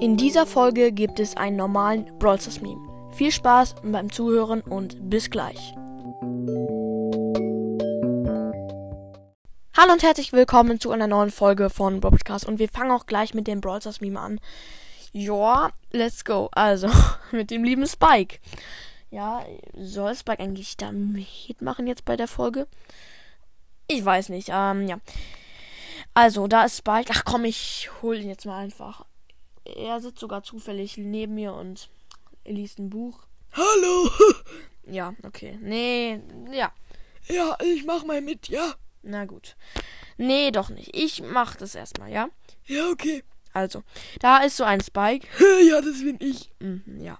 In dieser Folge gibt es einen normalen Brawl Stars Meme. Viel Spaß beim Zuhören und bis gleich. Hallo und herzlich willkommen zu einer neuen Folge von Broadcast und wir fangen auch gleich mit dem Brawl Stars Meme an. Ja, let's go. Also, mit dem lieben Spike. Ja, soll Spike eigentlich da mitmachen jetzt bei der Folge? Ich weiß nicht. Ähm, ja. Also, da ist Spike. Ach komm, ich hol ihn jetzt mal einfach. Er sitzt sogar zufällig neben mir und liest ein Buch. Hallo. Ja, okay. Nee, ja. Ja, ich mach mal mit, ja? Na gut. Nee, doch nicht. Ich mach das erstmal, ja? Ja, okay. Also, da ist so ein Spike. Ja, das bin ich. Mhm, ja.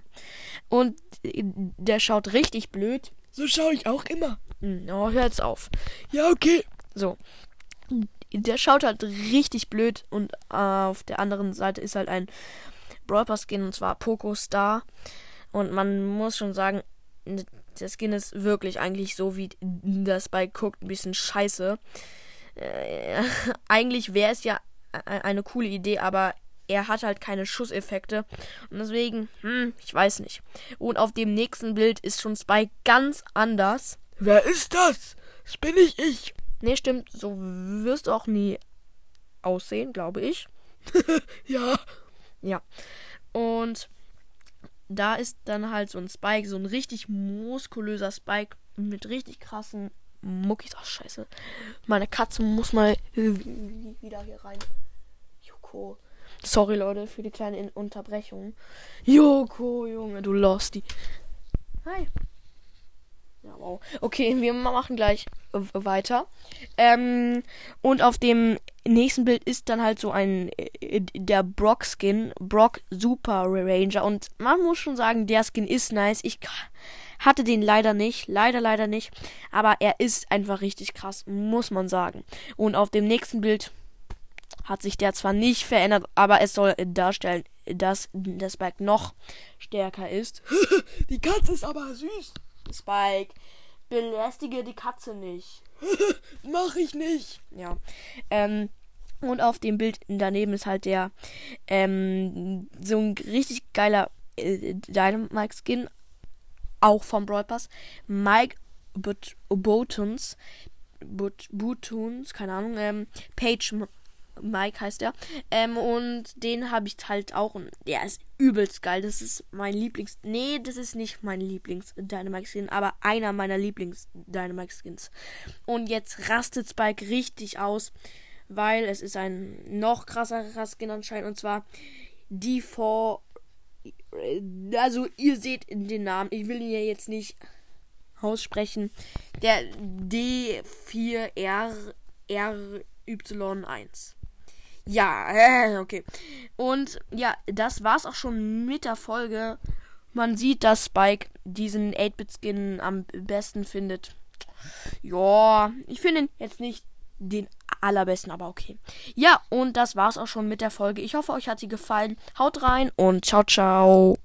Und äh, der schaut richtig blöd. So schaue ich auch immer. Mhm, Oh, hör jetzt auf. Ja, okay. So. Der schaut halt richtig blöd und äh, auf der anderen Seite ist halt ein Brawl Pass Skin und zwar Poco Star. Und man muss schon sagen, der Skin ist wirklich eigentlich so, wie das bei guckt, ein bisschen scheiße. Äh, eigentlich wäre es ja eine coole Idee, aber er hat halt keine Schusseffekte. Und deswegen, hm, ich weiß nicht. Und auf dem nächsten Bild ist schon Spike ganz anders. Wer ist das? Das bin ich ich. Nee, stimmt, so wirst du auch nie aussehen, glaube ich. Ja. Ja. Und da ist dann halt so ein Spike, so ein richtig muskulöser Spike mit richtig krassen Muckis. Ach, scheiße. Meine Katze muss mal wieder hier rein. Joko. Sorry, Leute, für die kleine In- Unterbrechung. Joko, Junge, du lost die. Hi. Wow. Okay, wir machen gleich äh, weiter. Ähm, und auf dem nächsten Bild ist dann halt so ein äh, der Brock Skin, Brock Super Ranger und man muss schon sagen, der Skin ist nice. Ich hatte den leider nicht, leider leider nicht, aber er ist einfach richtig krass, muss man sagen. Und auf dem nächsten Bild hat sich der zwar nicht verändert, aber es soll darstellen, dass der Spike noch stärker ist. Die Katze ist aber süß. Spike, belästige die Katze nicht. Mach ich nicht. Ja. Ähm, und auf dem Bild daneben ist halt der ähm, so ein richtig geiler äh, Dynamite Skin, auch vom Brawl Pass. Mike But Botons, But Botons, keine Ahnung, ähm, Page M- Mike heißt er. Ähm, und den habe ich halt auch und der ist übelst geil. Das ist mein Lieblings. Nee, das ist nicht mein Lieblings Dynamite Skin, aber einer meiner Lieblings Dynamite Skins. Und jetzt rastet Spike richtig aus, weil es ist ein noch krasserer Skin anscheinend und zwar die vor. Also, ihr seht den Namen. Ich will ihn ja jetzt nicht aussprechen. Der D4RRY1. Ja, äh, okay. Und ja, das war's auch schon mit der Folge. Man sieht, dass Spike diesen 8-Bit-Skin am besten findet. Ja, ich finde ihn jetzt nicht den allerbesten, aber okay. Ja, und das war's auch schon mit der Folge. Ich hoffe, euch hat sie gefallen. Haut rein und ciao, ciao.